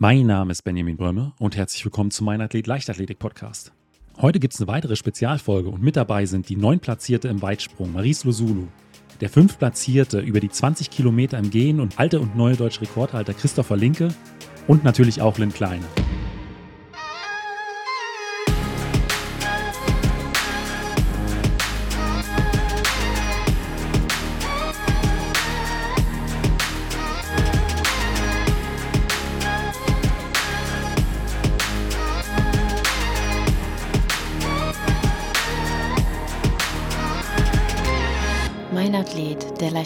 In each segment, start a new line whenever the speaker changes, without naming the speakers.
Mein Name ist Benjamin Brömme und herzlich willkommen zu meinem Athlet Leichtathletik Podcast. Heute gibt es eine weitere Spezialfolge und mit dabei sind die neun Platzierte im Weitsprung Maries Losulu, der fünf Platzierte über die 20 Kilometer im Gehen und alte und neue deutsche Rekordhalter Christopher Linke und natürlich auch Lynn Kleine.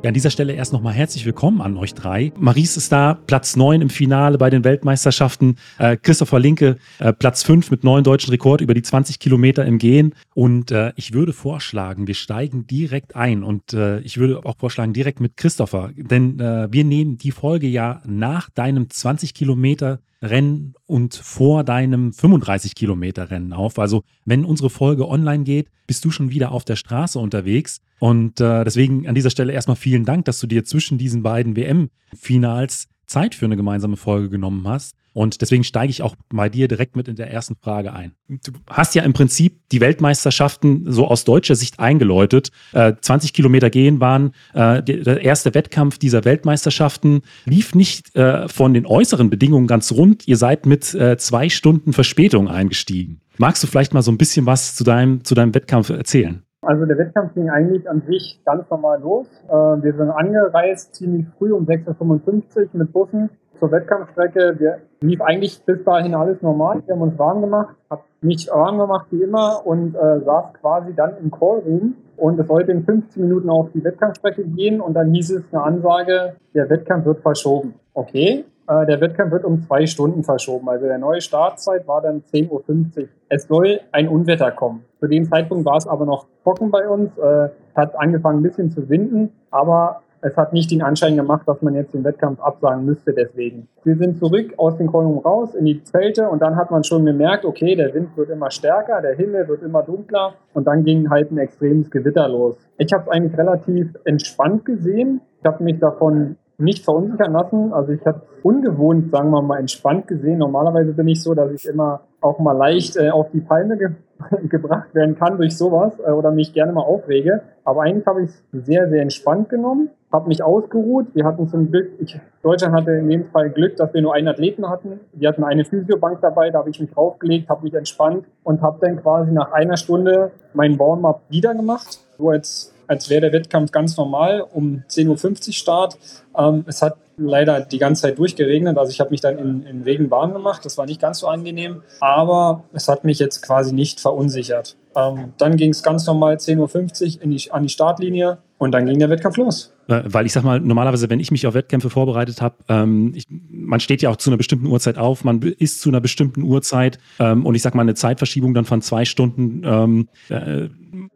Ja, an dieser Stelle erst nochmal herzlich willkommen an euch drei. Maries ist da, Platz 9 im Finale bei den Weltmeisterschaften. Äh, Christopher Linke, äh, Platz 5 mit neuen deutschen Rekord über die 20 Kilometer im Gehen. Und äh, ich würde vorschlagen, wir steigen direkt ein. Und äh, ich würde auch vorschlagen, direkt mit Christopher. Denn äh, wir nehmen die Folge ja nach deinem 20 Kilometer Rennen und vor deinem 35 Kilometer Rennen auf. Also wenn unsere Folge online geht, bist du schon wieder auf der Straße unterwegs. Und äh, deswegen an dieser Stelle erstmal vielen Dank, dass du dir zwischen diesen beiden WM-Finals Zeit für eine gemeinsame Folge genommen hast. Und deswegen steige ich auch bei dir direkt mit in der ersten Frage ein. Du hast ja im Prinzip die Weltmeisterschaften so aus deutscher Sicht eingeläutet. Äh, 20 Kilometer gehen waren äh, der erste Wettkampf dieser Weltmeisterschaften. Lief nicht äh, von den äußeren Bedingungen ganz rund. Ihr seid mit äh, zwei Stunden Verspätung eingestiegen. Magst du vielleicht mal so ein bisschen was zu deinem, zu deinem Wettkampf erzählen?
Also der Wettkampf ging eigentlich an sich ganz normal los. Äh, wir sind angereist ziemlich früh um 6.55 Uhr mit Bussen zur Wettkampfstrecke. Wir lief eigentlich bis dahin alles normal. Wir haben uns warm gemacht, hab mich warm gemacht wie immer und äh, saß quasi dann im Callroom. Und es sollte in 15 Minuten auf die Wettkampfstrecke gehen und dann hieß es eine Ansage, der Wettkampf wird verschoben. Okay, äh, der Wettkampf wird um zwei Stunden verschoben. Also der neue Startzeit war dann 10.50 Uhr. Es soll ein Unwetter kommen. Zu dem Zeitpunkt war es aber noch trocken bei uns. Äh, hat angefangen ein bisschen zu winden, aber es hat nicht den Anschein gemacht, dass man jetzt den Wettkampf absagen müsste deswegen. Wir sind zurück aus dem Kolum raus in die Zelte und dann hat man schon gemerkt, okay, der Wind wird immer stärker, der Himmel wird immer dunkler und dann ging halt ein extremes Gewitter los. Ich habe es eigentlich relativ entspannt gesehen. Ich habe mich davon nicht verunsichern lassen. Also ich habe ungewohnt, sagen wir mal, entspannt gesehen. Normalerweise bin ich so, dass ich immer auch mal leicht äh, auf die Palme ge gebracht werden kann durch sowas äh, oder mich gerne mal aufrege. Aber eigentlich habe ich es sehr, sehr entspannt genommen, habe mich ausgeruht. Wir hatten zum Glück, ich, Deutschland hatte in dem Fall Glück, dass wir nur einen Athleten hatten. Wir hatten eine Physiobank dabei, da habe ich mich draufgelegt, habe mich entspannt und habe dann quasi nach einer Stunde meinen Warm-up wieder gemacht. So als als wäre der Wettkampf ganz normal um 10.50 Uhr Start. Ähm, es hat leider die ganze Zeit durchgeregnet, also ich habe mich dann in, in Regen warm gemacht. Das war nicht ganz so angenehm, aber es hat mich jetzt quasi nicht verunsichert. Ähm, dann ging es ganz normal 10.50 Uhr die, an die Startlinie und dann ging der Wettkampf los.
Weil ich sag mal, normalerweise, wenn ich mich auf Wettkämpfe vorbereitet habe, ähm, man steht ja auch zu einer bestimmten Uhrzeit auf, man ist zu einer bestimmten Uhrzeit ähm, und ich sag mal, eine Zeitverschiebung dann von zwei Stunden ähm, äh,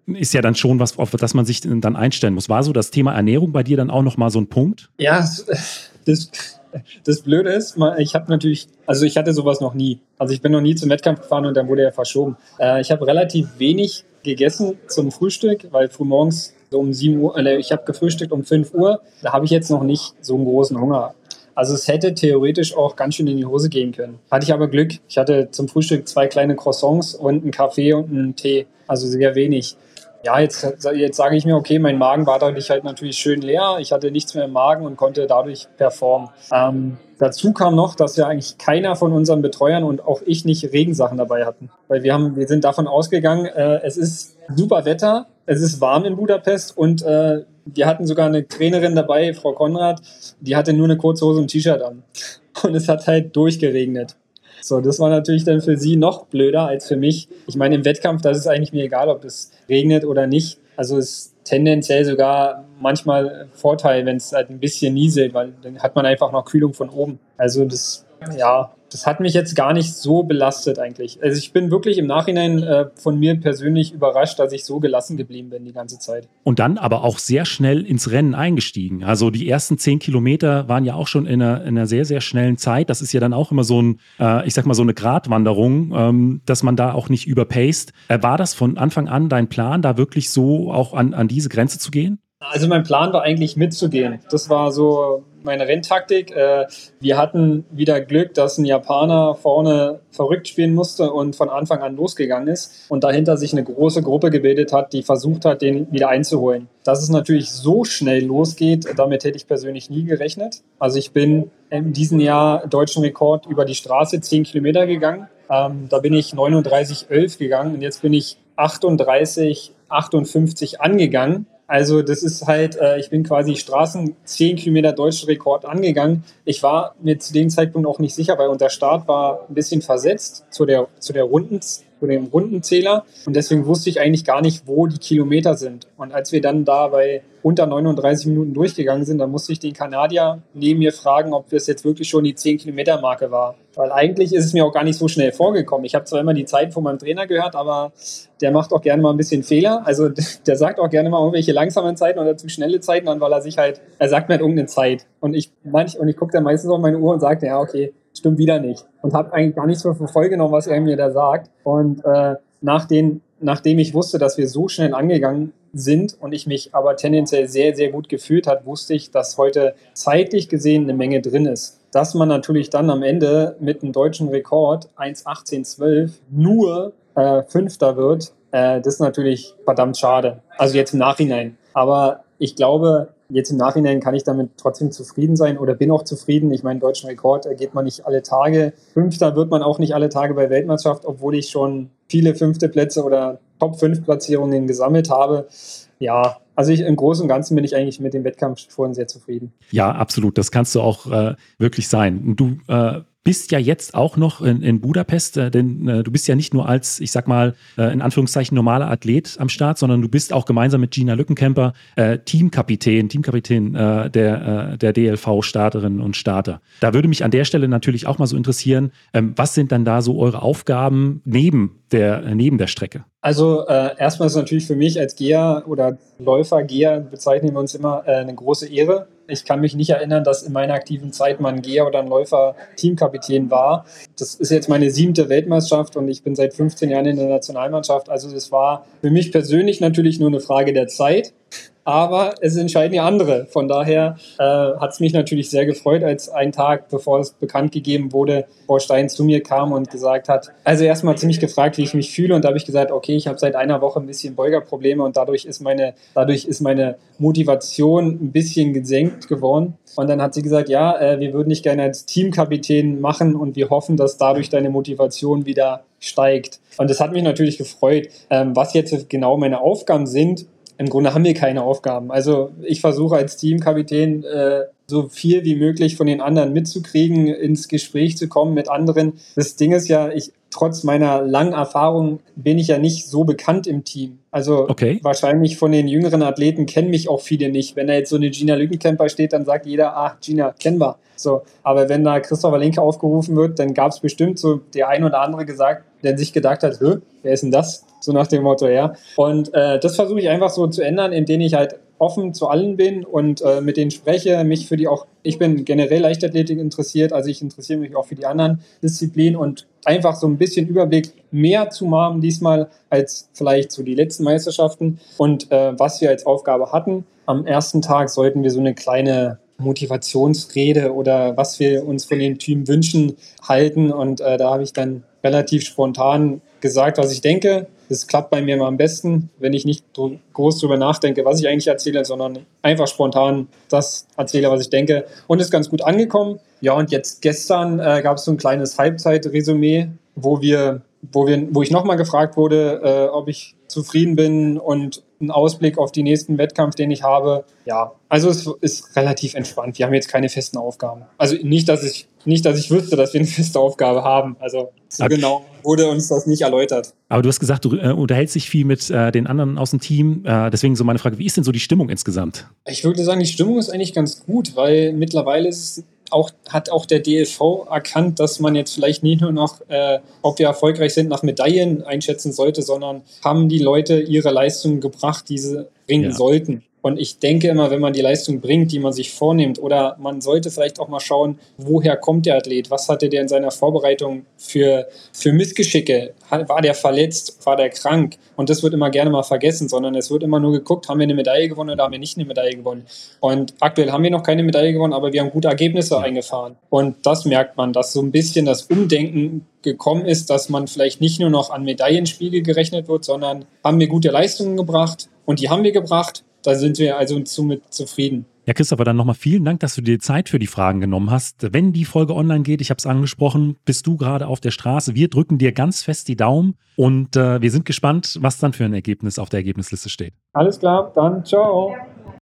ist ja dann schon was, auf das man sich dann einstellen muss. War so das Thema Ernährung bei dir dann auch nochmal so ein Punkt?
Ja, das, das Blöde ist, ich habe natürlich, also ich hatte sowas noch nie. Also ich bin noch nie zum Wettkampf gefahren und dann wurde er verschoben. Äh, ich habe relativ wenig gegessen zum Frühstück, weil frühmorgens so um 7 Uhr, äh, ich habe gefrühstückt um 5 Uhr, da habe ich jetzt noch nicht so einen großen Hunger. Also es hätte theoretisch auch ganz schön in die Hose gehen können. Hatte ich aber Glück. Ich hatte zum Frühstück zwei kleine Croissants und einen Kaffee und einen Tee. Also sehr wenig. Ja, jetzt, jetzt sage ich mir, okay, mein Magen war dadurch halt natürlich schön leer. Ich hatte nichts mehr im Magen und konnte dadurch performen. Ähm, dazu kam noch, dass ja eigentlich keiner von unseren Betreuern und auch ich nicht Regensachen dabei hatten. Weil wir haben, wir sind davon ausgegangen, äh, es ist super Wetter, es ist warm in Budapest und äh, wir hatten sogar eine Trainerin dabei, Frau Konrad, die hatte nur eine kurze Hose und ein T-Shirt an. Und es hat halt durchgeregnet. So, das war natürlich dann für sie noch blöder als für mich. Ich meine, im Wettkampf, da ist eigentlich mir egal, ob es regnet oder nicht. Also es ist tendenziell sogar manchmal Vorteil, wenn es halt ein bisschen nieselt, weil dann hat man einfach noch Kühlung von oben. Also das, ja, das hat mich jetzt gar nicht so belastet eigentlich. Also ich bin wirklich im Nachhinein äh, von mir persönlich überrascht, dass ich so gelassen geblieben bin die ganze Zeit.
Und dann aber auch sehr schnell ins Rennen eingestiegen. Also die ersten zehn Kilometer waren ja auch schon in einer, in einer sehr, sehr schnellen Zeit. Das ist ja dann auch immer so ein, äh, ich sag mal, so eine Gratwanderung, ähm, dass man da auch nicht überpaced. Äh, war das von Anfang an dein Plan, da wirklich so auch an, an diese Grenze zu gehen?
Also mein Plan war eigentlich mitzugehen. Das war so meine Renntaktik. Äh, wir hatten wieder Glück, dass ein Japaner vorne verrückt spielen musste und von Anfang an losgegangen ist und dahinter sich eine große Gruppe gebildet hat, die versucht hat, den wieder einzuholen. Dass es natürlich so schnell losgeht, damit hätte ich persönlich nie gerechnet. Also ich bin in diesem Jahr deutschen Rekord über die Straße 10 Kilometer gegangen. Ähm, da bin ich 39,11 gegangen und jetzt bin ich 38, 58 angegangen. Also das ist halt, äh, ich bin quasi Straßen 10 Kilometer deutschen Rekord angegangen. Ich war mir zu dem Zeitpunkt auch nicht sicher, weil unser Start war ein bisschen versetzt zu der, zu der Runden, zu dem Rundenzähler und deswegen wusste ich eigentlich gar nicht, wo die Kilometer sind. Und als wir dann da bei unter 39 Minuten durchgegangen sind, dann musste ich den Kanadier neben mir fragen, ob das jetzt wirklich schon die 10 Kilometer Marke war. Weil eigentlich ist es mir auch gar nicht so schnell vorgekommen. Ich habe zwar immer die Zeiten von meinem Trainer gehört, aber der macht auch gerne mal ein bisschen Fehler. Also der sagt auch gerne mal irgendwelche langsamen Zeiten oder zu schnelle Zeiten an, weil er sich halt, er sagt mir halt irgendeine Zeit. Und ich und ich gucke dann meistens auf meine Uhr und sage, ja, okay, stimmt wieder nicht. Und habe eigentlich gar nichts mehr für voll genommen, was er mir da sagt. Und äh, nach den, nachdem ich wusste, dass wir so schnell angegangen sind und ich mich aber tendenziell sehr, sehr gut gefühlt hat, wusste ich, dass heute zeitlich gesehen eine Menge drin ist. Dass man natürlich dann am Ende mit einem deutschen Rekord 1,1812 nur äh, Fünfter wird, äh, das ist natürlich verdammt schade. Also jetzt im Nachhinein. Aber ich glaube, jetzt im Nachhinein kann ich damit trotzdem zufrieden sein oder bin auch zufrieden. Ich meine, deutschen Rekord geht man nicht alle Tage. Fünfter wird man auch nicht alle Tage bei Weltmeisterschaft, obwohl ich schon viele fünfte Plätze oder Top 5 Platzierungen gesammelt habe. Ja, also ich, im Großen und Ganzen bin ich eigentlich mit dem Wettkampf vorhin sehr zufrieden.
Ja, absolut. Das kannst du auch äh, wirklich sein. Du äh, bist ja jetzt auch noch in, in Budapest, äh, denn äh, du bist ja nicht nur als, ich sag mal, äh, in Anführungszeichen normaler Athlet am Start, sondern du bist auch gemeinsam mit Gina Lückenkämper äh, Teamkapitän, Teamkapitän äh, der, äh, der DLV-Starterinnen und Starter. Da würde mich an der Stelle natürlich auch mal so interessieren, ähm, was sind dann da so eure Aufgaben neben der, neben der Strecke?
Also erstmal ist natürlich für mich als Geher oder Läufer, Geher bezeichnen wir uns immer eine große Ehre. Ich kann mich nicht erinnern, dass in meiner aktiven Zeit mal ein Geher oder ein Läufer Teamkapitän war. Das ist jetzt meine siebte Weltmeisterschaft und ich bin seit 15 Jahren in der Nationalmannschaft. Also das war für mich persönlich natürlich nur eine Frage der Zeit aber es entscheiden ja andere. Von daher äh, hat es mich natürlich sehr gefreut, als ein Tag, bevor es bekannt gegeben wurde, Frau Stein zu mir kam und gesagt hat, also erstmal ziemlich gefragt, wie ich mich fühle und da habe ich gesagt, okay, ich habe seit einer Woche ein bisschen Beugerprobleme und dadurch ist meine, dadurch ist meine Motivation ein bisschen gesenkt geworden. Und dann hat sie gesagt, ja, äh, wir würden dich gerne als Teamkapitän machen und wir hoffen, dass dadurch deine Motivation wieder steigt. Und das hat mich natürlich gefreut. Ähm, was jetzt genau meine Aufgaben sind, im Grunde haben wir keine Aufgaben. Also ich versuche als Teamkapitän äh, so viel wie möglich von den anderen mitzukriegen, ins Gespräch zu kommen mit anderen. Das Ding ist ja, ich trotz meiner langen Erfahrung bin ich ja nicht so bekannt im Team. Also okay. wahrscheinlich von den jüngeren Athleten kennen mich auch viele nicht. Wenn da jetzt so eine Gina Lückenkämper steht, dann sagt jeder, ach, Gina, kennen wir. So, aber wenn da Christopher Linke aufgerufen wird, dann gab es bestimmt so der ein oder andere gesagt, der sich gedacht hat, wer ist denn das? So nach dem Motto, ja. Und äh, das versuche ich einfach so zu ändern, indem ich halt offen zu allen bin und äh, mit denen spreche, mich für die auch, ich bin generell Leichtathletik interessiert, also ich interessiere mich auch für die anderen Disziplinen und einfach so ein bisschen Überblick mehr zu haben diesmal als vielleicht so die letzten Meisterschaften und äh, was wir als Aufgabe hatten. Am ersten Tag sollten wir so eine kleine Motivationsrede oder was wir uns von dem Team wünschen halten und äh, da habe ich dann relativ spontan gesagt, was ich denke. Das klappt bei mir immer am besten, wenn ich nicht groß drüber nachdenke, was ich eigentlich erzähle, sondern einfach spontan das erzähle, was ich denke. Und ist ganz gut angekommen. Ja, und jetzt gestern äh, gab es so ein kleines Halbzeitresümee, wo wir, wo wir, wo ich nochmal gefragt wurde, äh, ob ich zufrieden bin und einen Ausblick auf den nächsten Wettkampf, den ich habe. Ja, also es ist relativ entspannt. Wir haben jetzt keine festen Aufgaben. Also nicht, dass ich nicht, dass ich wüsste, dass wir eine feste Aufgabe haben. Also so okay. genau wurde uns das nicht erläutert.
Aber du hast gesagt, du äh, unterhältst dich viel mit äh, den anderen aus dem Team. Äh, deswegen so meine Frage, wie ist denn so die Stimmung insgesamt?
Ich würde sagen, die Stimmung ist eigentlich ganz gut, weil mittlerweile ist es auch, hat auch der DLV erkannt, dass man jetzt vielleicht nicht nur noch, äh, ob wir erfolgreich sind, nach Medaillen einschätzen sollte, sondern haben die Leute ihre Leistungen gebracht, die sie bringen ja. sollten. Und ich denke immer, wenn man die Leistung bringt, die man sich vornimmt, oder man sollte vielleicht auch mal schauen, woher kommt der Athlet? Was hatte der in seiner Vorbereitung für, für Missgeschicke? War der verletzt? War der krank? Und das wird immer gerne mal vergessen, sondern es wird immer nur geguckt, haben wir eine Medaille gewonnen oder haben wir nicht eine Medaille gewonnen? Und aktuell haben wir noch keine Medaille gewonnen, aber wir haben gute Ergebnisse eingefahren. Und das merkt man, dass so ein bisschen das Umdenken gekommen ist, dass man vielleicht nicht nur noch an Medaillenspiegel gerechnet wird, sondern haben wir gute Leistungen gebracht und die haben wir gebracht da sind wir also somit zufrieden.
Ja, Christopher, dann nochmal vielen Dank, dass du dir Zeit für die Fragen genommen hast. Wenn die Folge online geht, ich habe es angesprochen, bist du gerade auf der Straße. Wir drücken dir ganz fest die Daumen und äh, wir sind gespannt, was dann für ein Ergebnis auf der Ergebnisliste steht.
Alles klar, dann ciao.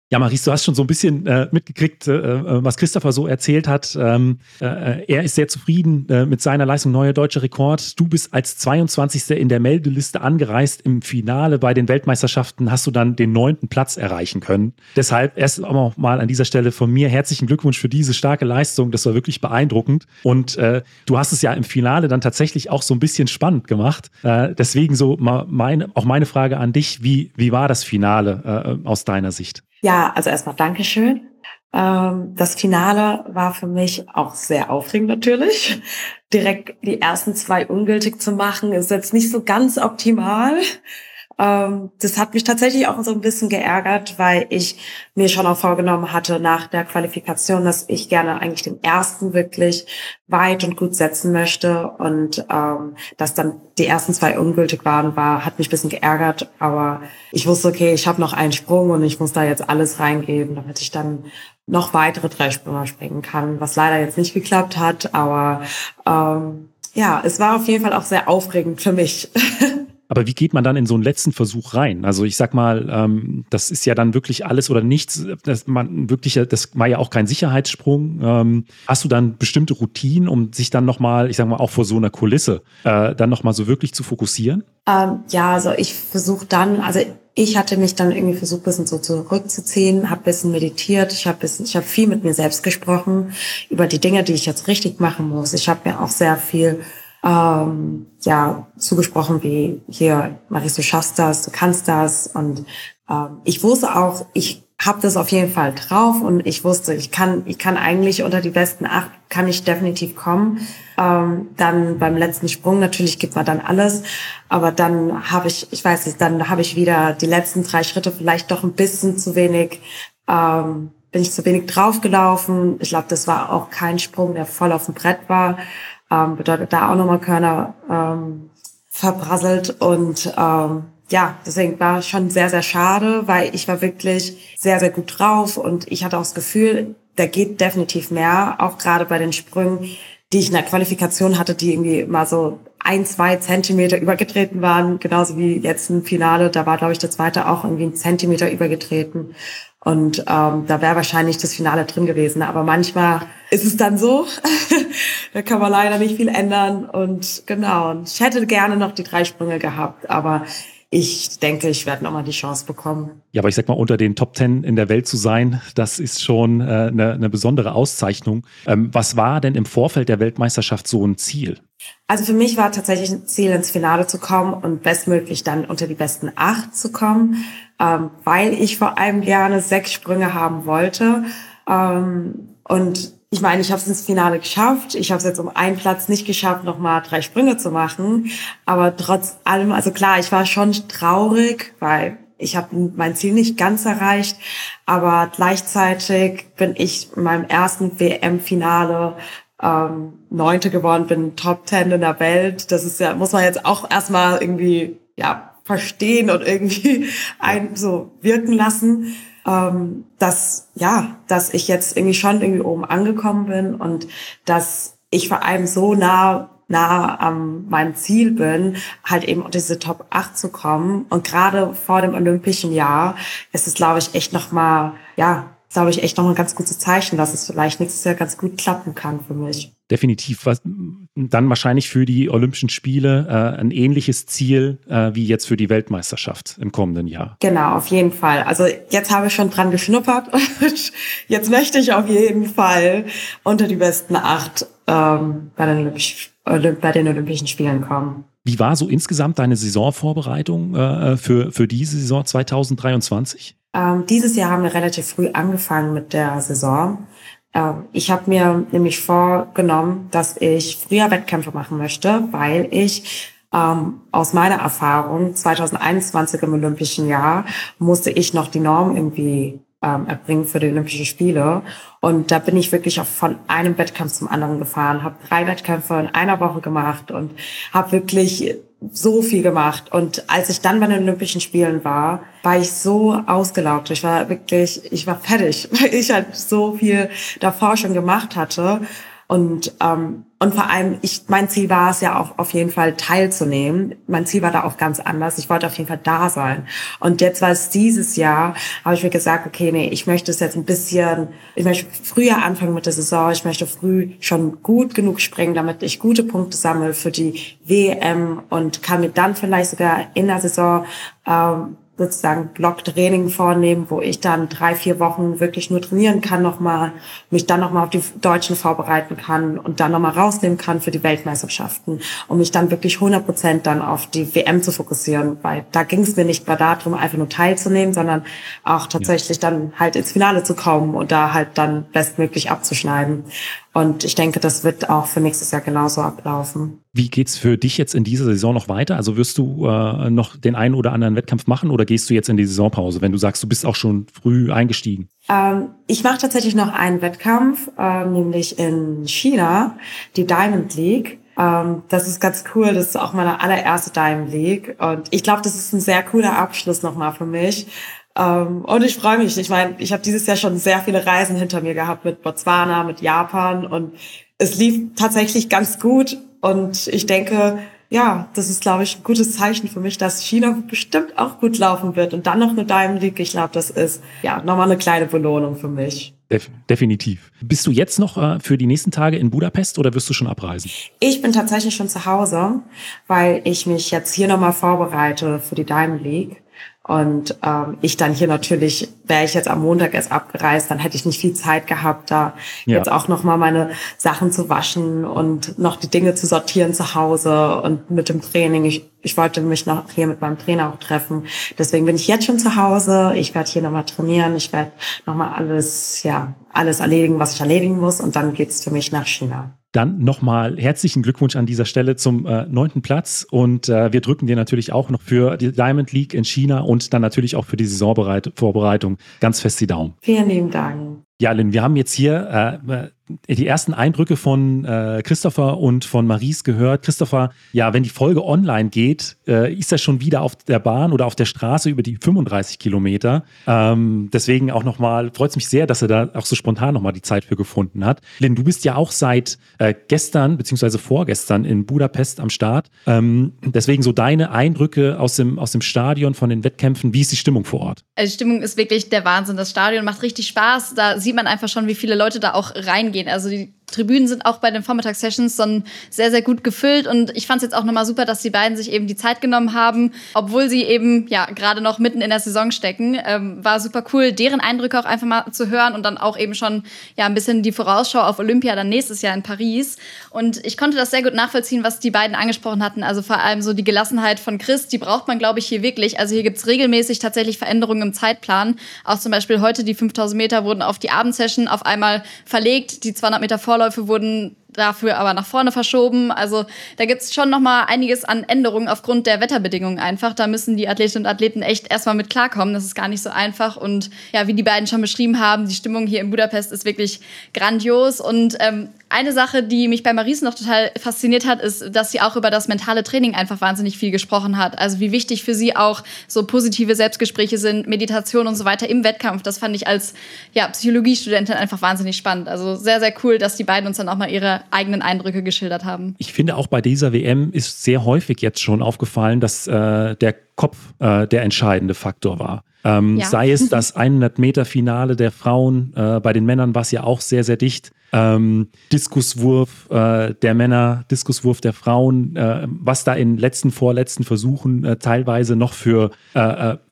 Ja, Maris, du hast schon so ein bisschen äh, mitgekriegt, äh, äh, was Christopher so erzählt hat. Ähm, äh, er ist sehr zufrieden äh, mit seiner Leistung, neuer deutscher Rekord. Du bist als 22. in der Meldeliste angereist. Im Finale bei den Weltmeisterschaften hast du dann den neunten Platz erreichen können. Deshalb erst auch mal an dieser Stelle von mir herzlichen Glückwunsch für diese starke Leistung. Das war wirklich beeindruckend. Und äh, du hast es ja im Finale dann tatsächlich auch so ein bisschen spannend gemacht. Deswegen so meine, auch meine Frage an dich. Wie, wie war das Finale aus deiner Sicht?
Ja, also erstmal Dankeschön. Ähm, das Finale war für mich auch sehr aufregend natürlich. Direkt die ersten zwei ungültig zu machen, ist jetzt nicht so ganz optimal. Ähm, das hat mich tatsächlich auch so ein bisschen geärgert, weil ich mir schon auch vorgenommen hatte nach der Qualifikation, dass ich gerne eigentlich den ersten wirklich weit und gut setzen möchte. Und ähm, dass dann die ersten zwei ungültig waren, war hat mich ein bisschen geärgert, aber ich wusste, okay, ich habe noch einen Sprung und ich muss da jetzt alles reingeben, damit ich dann noch weitere drei Sprünge springen kann, was leider jetzt nicht geklappt hat, aber ähm, ja, es war auf jeden Fall auch sehr aufregend für mich.
Aber wie geht man dann in so einen letzten Versuch rein? Also ich sag mal, ähm, das ist ja dann wirklich alles oder nichts. Das, man wirklich, das war ja auch kein Sicherheitssprung. Ähm, hast du dann bestimmte Routinen, um sich dann nochmal, ich sag mal, auch vor so einer Kulisse, äh, dann nochmal so wirklich zu fokussieren?
Ähm, ja, also ich versuche dann, also ich hatte mich dann irgendwie versucht, bisschen so zurückzuziehen, habe bisschen meditiert, ich habe bisschen, ich habe viel mit mir selbst gesprochen über die Dinge, die ich jetzt richtig machen muss. Ich habe mir auch sehr viel ähm, ja zugesprochen wie hier, Maris, du schaffst das, du kannst das. Und ähm, ich wusste auch, ich habe das auf jeden Fall drauf und ich wusste, ich kann, ich kann eigentlich unter die besten acht kann ich definitiv kommen. Ähm, dann beim letzten Sprung natürlich gibt man dann alles, aber dann habe ich, ich weiß nicht, dann habe ich wieder die letzten drei Schritte vielleicht doch ein bisschen zu wenig, ähm, bin ich zu wenig draufgelaufen. Ich glaube, das war auch kein Sprung, der voll auf dem Brett war ähm, bedeutet da auch nochmal Körner ähm, verbrasselt. Und ähm, ja, deswegen war schon sehr, sehr schade, weil ich war wirklich sehr, sehr gut drauf. Und ich hatte auch das Gefühl, da geht definitiv mehr, auch gerade bei den Sprüngen, die ich in der Qualifikation hatte, die irgendwie mal so ein, zwei Zentimeter übergetreten waren, genauso wie jetzt im Finale, da war, glaube ich, der zweite auch irgendwie ein Zentimeter übergetreten. Und ähm, da wäre wahrscheinlich das Finale drin gewesen. Aber manchmal ist es dann so. da kann man leider nicht viel ändern. Und genau, und ich hätte gerne noch die drei Sprünge gehabt, aber ich denke, ich werde nochmal die Chance bekommen.
Ja, aber ich sag mal, unter den Top Ten in der Welt zu sein, das ist schon äh, eine, eine besondere Auszeichnung. Ähm, was war denn im Vorfeld der Weltmeisterschaft so ein Ziel?
Also für mich war tatsächlich ein Ziel, ins Finale zu kommen und bestmöglich dann unter die besten acht zu kommen, ähm, weil ich vor allem gerne sechs Sprünge haben wollte. Ähm, und ich meine, ich habe es ins Finale geschafft. Ich habe es jetzt um einen Platz nicht geschafft, nochmal drei Sprünge zu machen. Aber trotz allem, also klar, ich war schon traurig, weil ich habe mein Ziel nicht ganz erreicht. Aber gleichzeitig bin ich in meinem ersten WM-Finale ähm, Neunte geworden, bin Top Ten in der Welt. Das ist ja, muss man jetzt auch erstmal irgendwie, ja, verstehen und irgendwie ein so wirken lassen ähm, dass ja, dass ich jetzt irgendwie schon irgendwie oben angekommen bin und dass ich vor allem so nah nah an meinem Ziel bin, halt eben unter diese Top 8 zu kommen. Und gerade vor dem Olympischen Jahr ist es, glaube ich, echt nochmal, ja, glaube ich, echt nochmal ein ganz gutes Zeichen, dass es vielleicht nächstes Jahr ganz gut klappen kann für mich
definitiv was, dann wahrscheinlich für die Olympischen Spiele äh, ein ähnliches Ziel äh, wie jetzt für die Weltmeisterschaft im kommenden Jahr.
Genau, auf jeden Fall. Also jetzt habe ich schon dran geschnuppert und jetzt möchte ich auf jeden Fall unter die besten acht ähm, bei, den bei den Olympischen Spielen kommen.
Wie war so insgesamt deine Saisonvorbereitung äh, für, für diese Saison 2023?
Ähm, dieses Jahr haben wir relativ früh angefangen mit der Saison. Ähm, ich habe mir nämlich vorgenommen, dass ich früher Wettkämpfe machen möchte, weil ich ähm, aus meiner Erfahrung 2021 im Olympischen Jahr musste ich noch die Norm irgendwie ähm, erbringen für die Olympischen Spiele. Und da bin ich wirklich auch von einem Wettkampf zum anderen gefahren, habe drei Wettkämpfe in einer Woche gemacht und habe wirklich so viel gemacht. Und als ich dann bei den Olympischen Spielen war, war ich so ausgelaugt. Ich war wirklich, ich war fertig, weil ich halt so viel davor schon gemacht hatte. Und, ähm, und vor allem, ich, mein Ziel war es ja auch auf jeden Fall teilzunehmen. Mein Ziel war da auch ganz anders. Ich wollte auf jeden Fall da sein. Und jetzt war es dieses Jahr, habe ich mir gesagt, okay, nee, ich möchte es jetzt ein bisschen, ich möchte früher anfangen mit der Saison. Ich möchte früh schon gut genug springen, damit ich gute Punkte sammle für die WM und kann mir dann vielleicht sogar in der Saison ähm, sozusagen Blocktraining vornehmen, wo ich dann drei, vier Wochen wirklich nur trainieren kann nochmal, mich dann nochmal auf die Deutschen vorbereiten kann und dann nochmal rausnehmen kann für die Weltmeisterschaften, um mich dann wirklich 100 Prozent dann auf die WM zu fokussieren, weil da ging es mir nicht mehr darum, einfach nur teilzunehmen, sondern auch tatsächlich ja. dann halt ins Finale zu kommen und da halt dann bestmöglich abzuschneiden. Und ich denke, das wird auch für nächstes Jahr genauso ablaufen.
Wie geht's für dich jetzt in dieser Saison noch weiter? Also wirst du äh, noch den einen oder anderen Wettkampf machen oder gehst du jetzt in die Saisonpause, wenn du sagst, du bist auch schon früh eingestiegen?
Ähm, ich mache tatsächlich noch einen Wettkampf, äh, nämlich in China, die Diamond League. Ähm, das ist ganz cool. Das ist auch meine allererste Diamond League. Und ich glaube, das ist ein sehr cooler Abschluss nochmal für mich. Ähm, und ich freue mich. Ich meine, ich habe dieses Jahr schon sehr viele Reisen hinter mir gehabt mit Botswana, mit Japan und es lief tatsächlich ganz gut. Und ich denke, ja, das ist, glaube ich, ein gutes Zeichen für mich, dass China bestimmt auch gut laufen wird. Und dann noch eine Diamond League. Ich glaube, das ist ja nochmal eine kleine Belohnung für mich.
Def definitiv. Bist du jetzt noch äh, für die nächsten Tage in Budapest oder wirst du schon abreisen?
Ich bin tatsächlich schon zu Hause, weil ich mich jetzt hier nochmal vorbereite für die Diamond League. Und ähm, ich dann hier natürlich, wäre ich jetzt am Montag erst abgereist, dann hätte ich nicht viel Zeit gehabt, da ja. jetzt auch nochmal meine Sachen zu waschen und noch die Dinge zu sortieren zu Hause und mit dem Training. Ich, ich wollte mich noch hier mit meinem Trainer auch treffen. Deswegen bin ich jetzt schon zu Hause. Ich werde hier nochmal trainieren. Ich werde nochmal alles, ja, alles erledigen, was ich erledigen muss. Und dann geht's für mich nach China.
Dann nochmal herzlichen Glückwunsch an dieser Stelle zum äh, neunten Platz und äh, wir drücken dir natürlich auch noch für die Diamond League in China und dann natürlich auch für die Saisonvorbereitung ganz fest die Daumen.
Vielen lieben Dank.
Ja, Lynn, wir haben jetzt hier äh, die ersten Eindrücke von äh, Christopher und von Maries gehört. Christopher, ja, wenn die Folge online geht, äh, ist er schon wieder auf der Bahn oder auf der Straße über die 35 Kilometer. Ähm, deswegen auch nochmal, freut es mich sehr, dass er da auch so spontan nochmal die Zeit für gefunden hat. Lynn, du bist ja auch seit äh, gestern beziehungsweise vorgestern in Budapest am Start. Ähm, deswegen so deine Eindrücke aus dem, aus dem Stadion von den Wettkämpfen. Wie ist die Stimmung vor Ort?
Also die Stimmung ist wirklich der Wahnsinn. Das Stadion macht richtig Spaß. Da sieht man einfach schon, wie viele Leute da auch reingehen. Also die Tribünen sind auch bei den Vormittagssessions dann sehr, sehr gut gefüllt. Und ich fand es jetzt auch nochmal super, dass die beiden sich eben die Zeit genommen haben, obwohl sie eben ja gerade noch mitten in der Saison stecken. Ähm, war super cool, deren Eindrücke auch einfach mal zu hören und dann auch eben schon ja ein bisschen die Vorausschau auf Olympia dann nächstes Jahr in Paris. Und ich konnte das sehr gut nachvollziehen, was die beiden angesprochen hatten. Also vor allem so die Gelassenheit von Chris, die braucht man, glaube ich, hier wirklich. Also hier gibt es regelmäßig tatsächlich Veränderungen im Zeitplan. Auch zum Beispiel heute die 5000 Meter wurden auf die Abendsession auf einmal verlegt. Die 200 Meter vor Vorläufe wurden dafür aber nach vorne verschoben. Also da gibt es schon noch mal einiges an Änderungen aufgrund der Wetterbedingungen einfach. Da müssen die Athletinnen und Athleten echt erstmal mit klarkommen. Das ist gar nicht so einfach. Und ja, wie die beiden schon beschrieben haben, die Stimmung hier in Budapest ist wirklich grandios. Und ähm, eine Sache, die mich bei Maries noch total fasziniert hat, ist, dass sie auch über das mentale Training einfach wahnsinnig viel gesprochen hat. Also wie wichtig für sie auch so positive Selbstgespräche sind, Meditation und so weiter im Wettkampf. Das fand ich als ja, Psychologiestudentin einfach wahnsinnig spannend. Also sehr, sehr cool, dass die beiden uns dann auch mal ihre eigenen Eindrücke geschildert haben.
Ich finde auch bei dieser WM ist sehr häufig jetzt schon aufgefallen, dass äh, der Kopf äh, der entscheidende Faktor war. Ähm, ja. Sei es das 100 Meter Finale der Frauen, äh, bei den Männern war es ja auch sehr, sehr dicht. Ähm, Diskuswurf äh, der Männer, Diskuswurf der Frauen, äh, was da in letzten, vorletzten Versuchen äh, teilweise noch für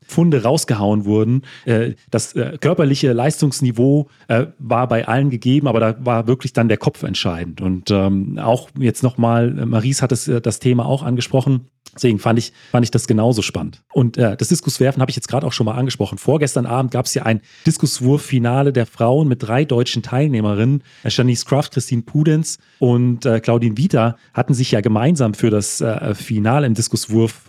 Funde rausgehauen wurden. Äh, das äh, körperliche Leistungsniveau äh, war bei allen gegeben, aber da war wirklich dann der Kopf entscheidend. Und ähm, auch jetzt nochmal, Maries hat es, das Thema auch angesprochen, Deswegen fand ich, fand ich das genauso spannend. Und äh, das Diskuswerfen habe ich jetzt gerade auch schon mal angesprochen. Vorgestern Abend gab es ja ein Diskuswurffinale der Frauen mit drei deutschen Teilnehmerinnen. Janice Kraft, Christine Pudenz und äh, Claudine Vita hatten sich ja gemeinsam für das äh, Finale im Diskuswurf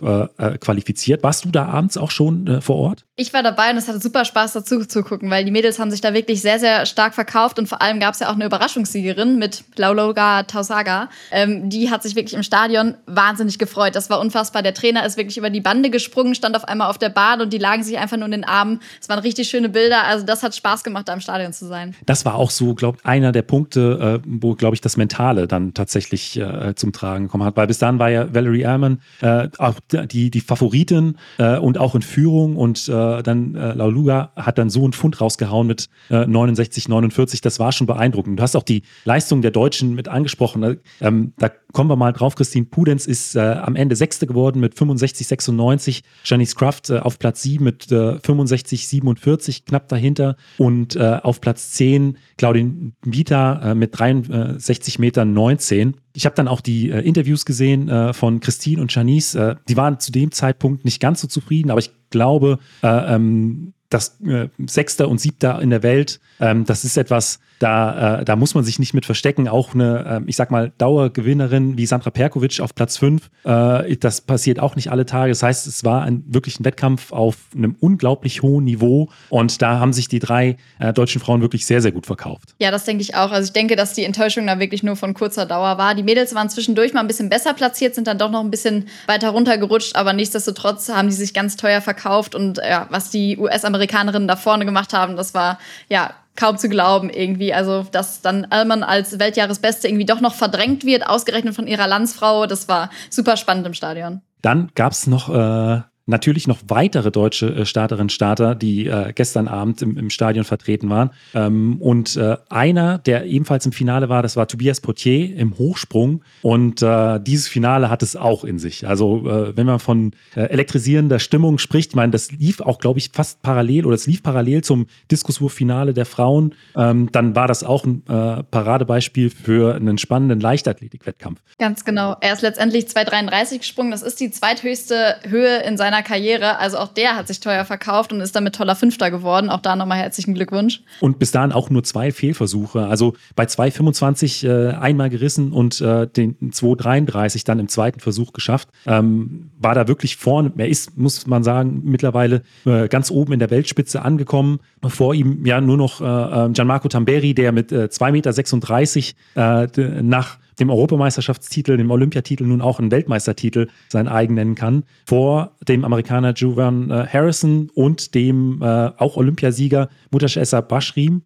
qualifiziert. Warst du da abends auch schon äh, vor Ort?
Ich war dabei und es hatte super Spaß dazu zu gucken, weil die Mädels haben sich da wirklich sehr, sehr stark verkauft und vor allem gab es ja auch eine Überraschungssiegerin mit Laologa Tausaga. Ähm, die hat sich wirklich im Stadion wahnsinnig gefreut. Das war unfassbar. Der Trainer ist wirklich über die Bande gesprungen, stand auf einmal auf der Bahn und die lagen sich einfach nur in den Armen. Es waren richtig schöne Bilder. Also das hat Spaß gemacht, da im Stadion zu sein.
Das war auch so, glaube ich, einer der Punkte, äh, wo, glaube ich, das Mentale dann tatsächlich äh, zum Tragen gekommen hat. Weil bis dann war ja Valerie Ehrman äh, auch die, die Favoritin äh, und auch in Führung und äh, dann äh, Lauluga hat dann so einen Pfund rausgehauen mit äh, 69, 49. Das war schon beeindruckend. Du hast auch die Leistung der Deutschen mit angesprochen. Ähm, da kommen wir mal drauf. Christine Pudenz ist äh, am Ende Sechste geworden mit 65, 96. Janice Kraft äh, auf Platz 7 mit äh, 65, 47, knapp dahinter. Und äh, auf Platz 10 Claudine Vita äh, mit 63 Metern 19. Ich habe dann auch die äh, Interviews gesehen äh, von Christine und Janice. Äh, die waren zu dem Zeitpunkt nicht ganz so zufrieden, aber ich glaube, äh, ähm, das äh, Sechster und Siebter in der Welt, ähm, das ist etwas, da, äh, da muss man sich nicht mit verstecken. Auch eine, äh, ich sag mal, Dauergewinnerin wie Sandra Perkovic auf Platz 5, äh, das passiert auch nicht alle Tage. Das heißt, es war ein, wirklich ein Wettkampf auf einem unglaublich hohen Niveau und da haben sich die drei äh, deutschen Frauen wirklich sehr, sehr gut verkauft.
Ja, das denke ich auch. Also ich denke, dass die Enttäuschung da wirklich nur von kurzer Dauer war. Die Mädels waren zwischendurch mal ein bisschen besser platziert, sind dann doch noch ein bisschen weiter runtergerutscht, aber nichtsdestotrotz haben die sich ganz teuer verkauft und ja, was die US-Amerikanerinnen da vorne gemacht haben, das war ja kaum zu glauben irgendwie. Also, dass dann Allmann als Weltjahresbeste irgendwie doch noch verdrängt wird, ausgerechnet von ihrer Landsfrau, das war super spannend im Stadion.
Dann gab es noch äh, natürlich noch weitere deutsche äh, Starterinnen und Starter, die äh, gestern Abend im, im, Stadion vertreten waren. Ähm, und äh, einer, der ebenfalls im Finale war, das war Tobias Potier im Hochsprung. Und äh, dieses Finale hat es auch in sich. Also äh, wenn man von äh, elektrisierender Stimmung spricht, ich meine, das lief auch, glaube ich, fast parallel oder es lief parallel zum Diskuswurffinale der Frauen, ähm, dann war das auch ein Paradebeispiel für einen spannenden Leichtathletik-Wettkampf.
Ganz genau. Er ist letztendlich 2,33 gesprungen. Das ist die zweithöchste Höhe in seiner seiner Karriere. Also auch der hat sich teuer verkauft und ist damit toller Fünfter geworden. Auch da nochmal herzlichen Glückwunsch.
Und bis dahin auch nur zwei Fehlversuche. Also bei 2,25 äh, einmal gerissen und äh, den 2,33 dann im zweiten Versuch geschafft. Ähm, war da wirklich vorne. Er ist, muss man sagen, mittlerweile äh, ganz oben in der Weltspitze angekommen. Vor ihm ja nur noch äh, äh Gianmarco Tamberi, der mit äh, 2,36 Meter äh, nach dem Europameisterschaftstitel, dem Olympiatitel nun auch einen Weltmeistertitel sein eigen nennen kann, vor dem Amerikaner Juvan äh, Harrison und dem äh, auch Olympiasieger Mutashessa Bashrim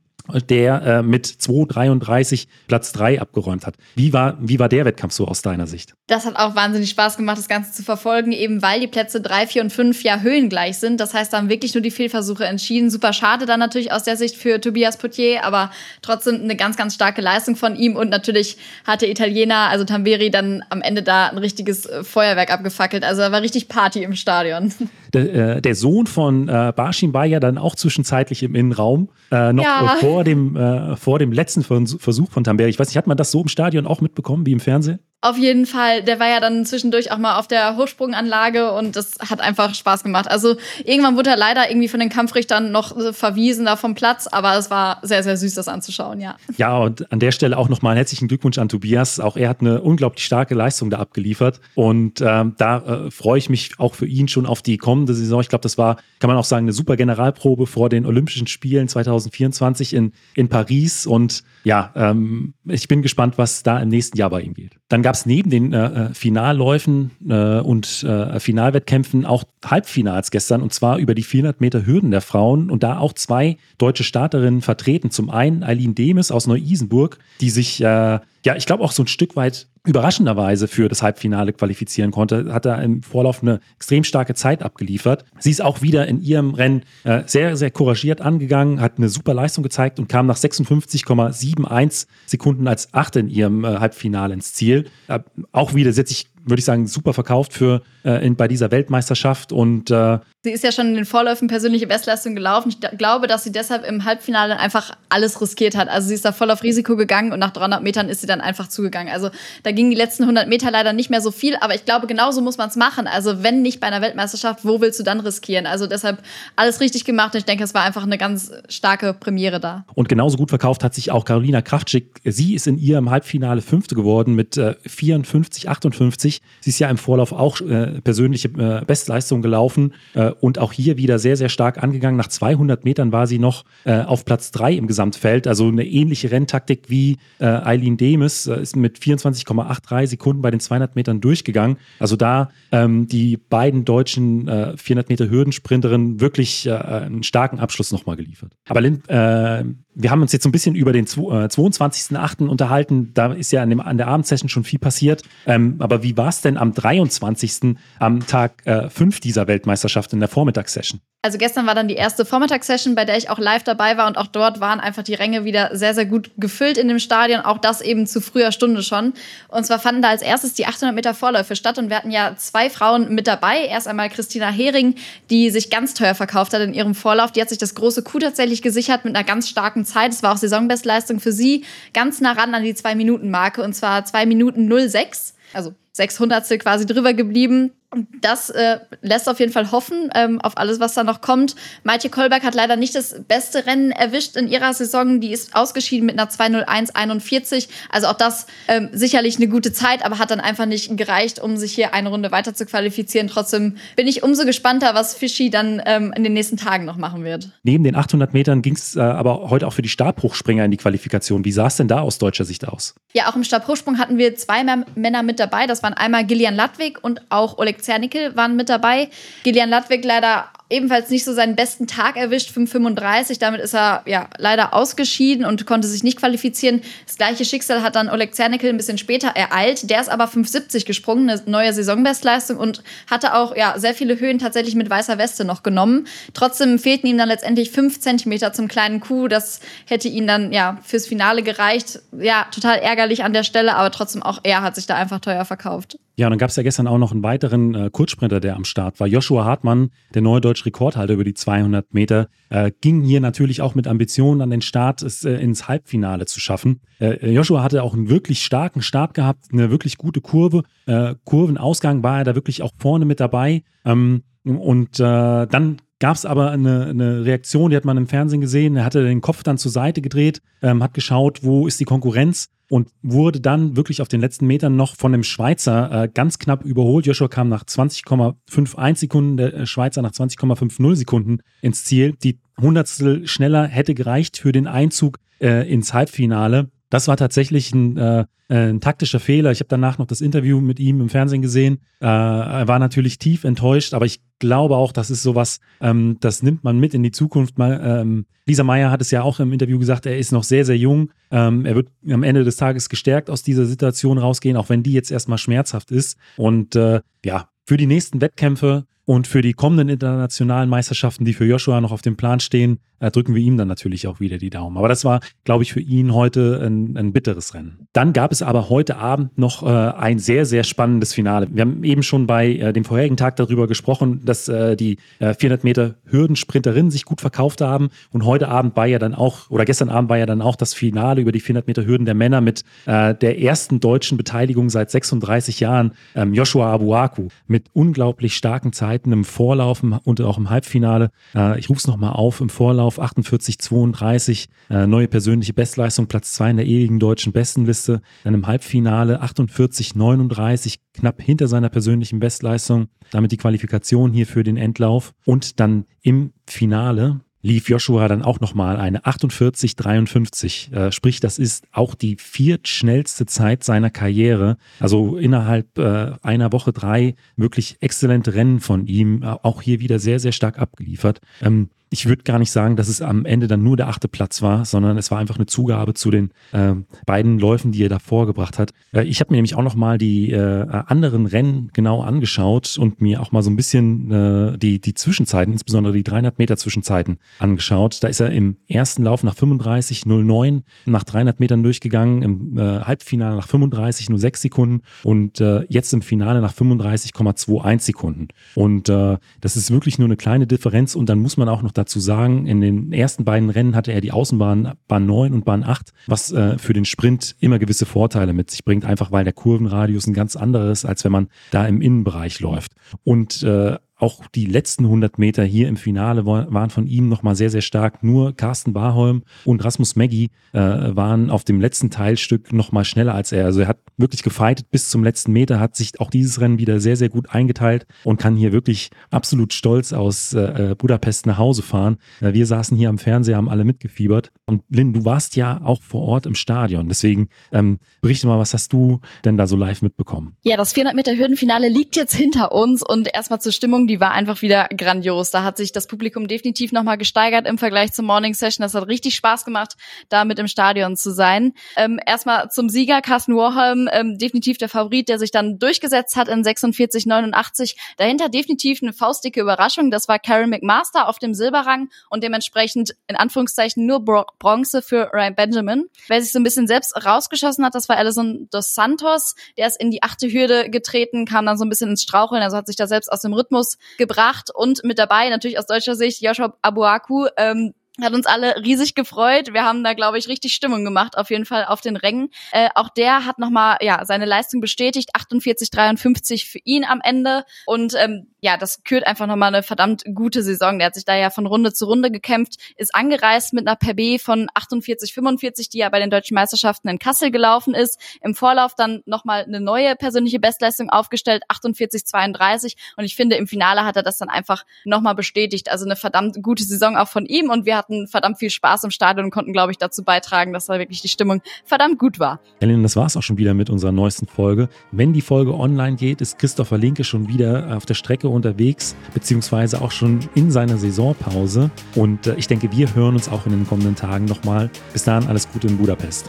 der äh, mit 2,33 Platz 3 abgeräumt hat. Wie war, wie war der Wettkampf so aus deiner Sicht?
Das hat auch wahnsinnig Spaß gemacht, das Ganze zu verfolgen, eben weil die Plätze 3, 4 und 5 ja höhengleich sind. Das heißt, da haben wirklich nur die Fehlversuche entschieden. Super schade dann natürlich aus der Sicht für Tobias Potier, aber trotzdem eine ganz, ganz starke Leistung von ihm. Und natürlich hat der Italiener, also Tamberi, dann am Ende da ein richtiges äh, Feuerwerk abgefackelt. Also da war richtig Party im Stadion.
Der, äh, der Sohn von äh, Barschin war ja dann auch zwischenzeitlich im Innenraum, äh, noch ja. vor, dem, äh, vor dem letzten Versuch von Tamberi. Ich weiß nicht, hat man das so im Stadion auch mitbekommen wie im Fernsehen?
Auf jeden Fall, der war ja dann zwischendurch auch mal auf der Hochsprunganlage und das hat einfach Spaß gemacht. Also irgendwann wurde er leider irgendwie von den Kampfrichtern noch verwiesen da vom Platz, aber es war sehr, sehr süß, das anzuschauen, ja.
Ja, und an der Stelle auch nochmal einen herzlichen Glückwunsch an Tobias. Auch er hat eine unglaublich starke Leistung da abgeliefert und ähm, da äh, freue ich mich auch für ihn schon auf die kommende Saison. Ich glaube, das war, kann man auch sagen, eine super Generalprobe vor den Olympischen Spielen 2024 in, in Paris und ja, ähm, ich bin gespannt, was da im nächsten Jahr bei ihm geht. Dann gab es neben den äh, äh, Finalläufen äh, und äh, Finalwettkämpfen auch Halbfinals gestern und zwar über die 400 Meter Hürden der Frauen und da auch zwei deutsche Starterinnen vertreten. Zum einen Eileen Demes aus Neu-Isenburg, die sich äh, ja, ich glaube auch so ein Stück weit überraschenderweise für das Halbfinale qualifizieren konnte, hat er im Vorlauf eine extrem starke Zeit abgeliefert. Sie ist auch wieder in ihrem Rennen äh, sehr, sehr couragiert angegangen, hat eine super Leistung gezeigt und kam nach 56,71 Sekunden als Achte in ihrem äh, Halbfinale ins Ziel. Äh, auch wieder, sie hat sich würde ich sagen, super verkauft für äh, in, bei dieser Weltmeisterschaft und äh,
Sie ist ja schon in den Vorläufen persönliche Bestleistung gelaufen. Ich glaube, dass sie deshalb im Halbfinale einfach alles riskiert hat. Also sie ist da voll auf Risiko gegangen und nach 300 Metern ist sie dann einfach zugegangen. Also da gingen die letzten 100 Meter leider nicht mehr so viel, aber ich glaube, genauso muss man es machen. Also wenn nicht bei einer Weltmeisterschaft, wo willst du dann riskieren? Also deshalb alles richtig gemacht und ich denke, es war einfach eine ganz starke Premiere da.
Und genauso gut verkauft hat sich auch Carolina Kraftschick. Sie ist in ihrem Halbfinale Fünfte geworden mit äh, 54, 58. Sie ist ja im Vorlauf auch äh, persönliche äh, Bestleistung gelaufen äh, und auch hier wieder sehr, sehr stark angegangen. Nach 200 Metern war sie noch äh, auf Platz 3 im Gesamtfeld. Also eine ähnliche Renntaktik wie äh, Eileen Demis, äh, ist mit 24,83 Sekunden bei den 200 Metern durchgegangen. Also da ähm, die beiden deutschen äh, 400 Meter Hürdensprinterinnen wirklich einen starken Abschluss nochmal geliefert. Aber äh, wir haben uns jetzt so ein bisschen über den 22.08. unterhalten. Da ist ja an, dem, an der Abendsession schon viel passiert. Ähm, aber wie war es denn am 23. am Tag 5 dieser Weltmeisterschaft in der Vormittagssession?
Also gestern war dann die erste Vormittagssession, bei der ich auch live dabei war und auch dort waren einfach die Ränge wieder sehr, sehr gut gefüllt in dem Stadion. Auch das eben zu früher Stunde schon. Und zwar fanden da als erstes die 800 Meter Vorläufe statt und wir hatten ja zwei Frauen mit dabei. Erst einmal Christina Hering, die sich ganz teuer verkauft hat in ihrem Vorlauf. Die hat sich das große Coup tatsächlich gesichert mit einer ganz starken Zeit. Es war auch Saisonbestleistung für sie. Ganz nah ran an die 2-Minuten-Marke und zwar 2 Minuten 06. Also 600 quasi drüber geblieben. Und das äh, lässt auf jeden Fall hoffen ähm, auf alles, was da noch kommt. Maitje Kolberg hat leider nicht das beste Rennen erwischt in ihrer Saison. Die ist ausgeschieden mit einer 2.01.41. Also auch das ähm, sicherlich eine gute Zeit, aber hat dann einfach nicht gereicht, um sich hier eine Runde weiter zu qualifizieren. Trotzdem bin ich umso gespannter, was Fischi dann ähm, in den nächsten Tagen noch machen wird.
Neben den 800 Metern ging es äh, aber heute auch für die Stabhochspringer in die Qualifikation. Wie sah es denn da aus deutscher Sicht aus?
Ja, auch im Stabhochsprung hatten wir zwei Männer mit dabei. Das waren einmal Gillian Ladwig und auch Oleg Zernickel waren mit dabei. Gillian Ladwig leider ebenfalls nicht so seinen besten Tag erwischt, 5,35. Damit ist er ja leider ausgeschieden und konnte sich nicht qualifizieren. Das gleiche Schicksal hat dann Oleg Zernickel ein bisschen später ereilt. Der ist aber 5,70 gesprungen, eine neue Saisonbestleistung und hatte auch ja, sehr viele Höhen tatsächlich mit weißer Weste noch genommen. Trotzdem fehlten ihm dann letztendlich 5 Zentimeter zum kleinen Kuh. Das hätte ihn dann ja fürs Finale gereicht. Ja, total ärgerlich an der Stelle, aber trotzdem auch er hat sich da einfach teuer verkauft.
Ja, und dann gab es ja gestern auch noch einen weiteren äh, Kurzsprinter, der am Start war. Joshua Hartmann, der neue deutsche Rekordhalter über die 200 Meter, äh, ging hier natürlich auch mit Ambitionen an den Start, es äh, ins Halbfinale zu schaffen. Äh, Joshua hatte auch einen wirklich starken Start gehabt, eine wirklich gute Kurve. Äh, Kurvenausgang war er da wirklich auch vorne mit dabei. Ähm, und äh, dann gab es aber eine, eine, Reaktion, die hat man im Fernsehen gesehen. Er hatte den Kopf dann zur Seite gedreht, ähm, hat geschaut, wo ist die Konkurrenz und wurde dann wirklich auf den letzten Metern noch von dem Schweizer äh, ganz knapp überholt. Joshua kam nach 20,51 Sekunden, der äh, Schweizer nach 20,50 Sekunden ins Ziel. Die Hundertstel schneller hätte gereicht für den Einzug äh, ins Halbfinale. Das war tatsächlich ein, äh, ein taktischer Fehler. Ich habe danach noch das Interview mit ihm im Fernsehen gesehen. Äh, er war natürlich tief enttäuscht, aber ich glaube auch, das ist sowas, ähm, das nimmt man mit in die Zukunft. Mal, ähm, Lisa Meyer hat es ja auch im Interview gesagt, er ist noch sehr, sehr jung. Ähm, er wird am Ende des Tages gestärkt aus dieser Situation rausgehen, auch wenn die jetzt erstmal schmerzhaft ist. Und äh, ja, für die nächsten Wettkämpfe und für die kommenden internationalen Meisterschaften, die für Joshua noch auf dem Plan stehen, äh, drücken wir ihm dann natürlich auch wieder die Daumen. Aber das war, glaube ich, für ihn heute ein, ein bitteres Rennen. Dann gab es aber heute Abend noch äh, ein sehr, sehr spannendes Finale. Wir haben eben schon bei äh, dem vorherigen Tag darüber gesprochen, dass äh, die 400 äh, Meter Hürdensprinterinnen sich gut verkauft haben. Und heute Abend war ja dann auch, oder gestern Abend war ja dann auch das Finale über die 400 Meter Hürden der Männer mit äh, der ersten deutschen Beteiligung seit 36 Jahren, ähm, Joshua Abuaku, mit unglaublich starken Zeiten im Vorlauf und auch im Halbfinale. ich rufe es nochmal auf, im Vorlauf auf 48,32. Äh, neue persönliche Bestleistung, Platz 2 in der ewigen deutschen Bestenliste. Dann im Halbfinale 48,39, knapp hinter seiner persönlichen Bestleistung. Damit die Qualifikation hier für den Endlauf. Und dann im Finale lief Joshua dann auch nochmal eine 48,53. Äh, sprich, das ist auch die viertschnellste Zeit seiner Karriere. Also innerhalb äh, einer Woche drei wirklich exzellente Rennen von ihm. Auch hier wieder sehr, sehr stark abgeliefert. Ähm, ich würde gar nicht sagen, dass es am Ende dann nur der achte Platz war, sondern es war einfach eine Zugabe zu den äh, beiden Läufen, die er davor gebracht hat. Äh, ich habe mir nämlich auch noch mal die äh, anderen Rennen genau angeschaut und mir auch mal so ein bisschen äh, die, die Zwischenzeiten, insbesondere die 300 Meter Zwischenzeiten angeschaut. Da ist er im ersten Lauf nach 35,09 nach 300 Metern durchgegangen, im äh, Halbfinale nach 35,06 Sekunden und äh, jetzt im Finale nach 35,21 Sekunden. Und äh, das ist wirklich nur eine kleine Differenz und dann muss man auch noch dazu sagen, in den ersten beiden Rennen hatte er die Außenbahn Bahn 9 und Bahn 8, was äh, für den Sprint immer gewisse Vorteile mit sich bringt, einfach weil der Kurvenradius ein ganz anderes, als wenn man da im Innenbereich läuft. Und äh, auch die letzten 100 Meter hier im Finale waren von ihm nochmal sehr, sehr stark. Nur Carsten Barholm und Rasmus Maggi äh, waren auf dem letzten Teilstück nochmal schneller als er. Also er hat wirklich gefeitet bis zum letzten Meter, hat sich auch dieses Rennen wieder sehr, sehr gut eingeteilt und kann hier wirklich absolut stolz aus äh, Budapest nach Hause fahren. Äh, wir saßen hier am Fernseher, haben alle mitgefiebert. Und Lynn, du warst ja auch vor Ort im Stadion. Deswegen ähm, berichte mal, was hast du denn da so live mitbekommen?
Ja, das 400 Meter Hürdenfinale liegt jetzt hinter uns und erstmal zur Stimmung die war einfach wieder grandios. Da hat sich das Publikum definitiv nochmal gesteigert im Vergleich zur Morning Session. Das hat richtig Spaß gemacht, da mit im Stadion zu sein. Ähm, erstmal zum Sieger, Carsten Warholm, ähm, definitiv der Favorit, der sich dann durchgesetzt hat in 46,89. Dahinter definitiv eine faustdicke Überraschung. Das war Karen McMaster auf dem Silberrang und dementsprechend in Anführungszeichen nur Bro Bronze für Ryan Benjamin. Wer sich so ein bisschen selbst rausgeschossen hat, das war Alison dos Santos. Der ist in die achte Hürde getreten, kam dann so ein bisschen ins Straucheln, also hat sich da selbst aus dem Rhythmus gebracht und mit dabei natürlich aus deutscher Sicht Joshua Abuaku, ähm, hat uns alle riesig gefreut. Wir haben da, glaube ich, richtig Stimmung gemacht, auf jeden Fall auf den Rängen. Äh, auch der hat nochmal ja, seine Leistung bestätigt, 48,53 für ihn am Ende. Und ähm, ja, das kürt einfach nochmal eine verdammt gute Saison. Der hat sich da ja von Runde zu Runde gekämpft, ist angereist mit einer PB von 48,45, die ja bei den deutschen Meisterschaften in Kassel gelaufen ist. Im Vorlauf dann nochmal eine neue persönliche Bestleistung aufgestellt, 48,32. Und ich finde, im Finale hat er das dann einfach nochmal bestätigt. Also eine verdammt gute Saison auch von ihm. Und wir hatten verdammt viel Spaß im Stadion und konnten, glaube ich, dazu beitragen, dass da wirklich die Stimmung verdammt gut war.
Helen, das war es auch schon wieder mit unserer neuesten Folge. Wenn die Folge online geht, ist Christopher Linke schon wieder auf der Strecke unterwegs, beziehungsweise auch schon in seiner Saisonpause. Und äh, ich denke, wir hören uns auch in den kommenden Tagen nochmal. Bis dahin alles Gute in Budapest.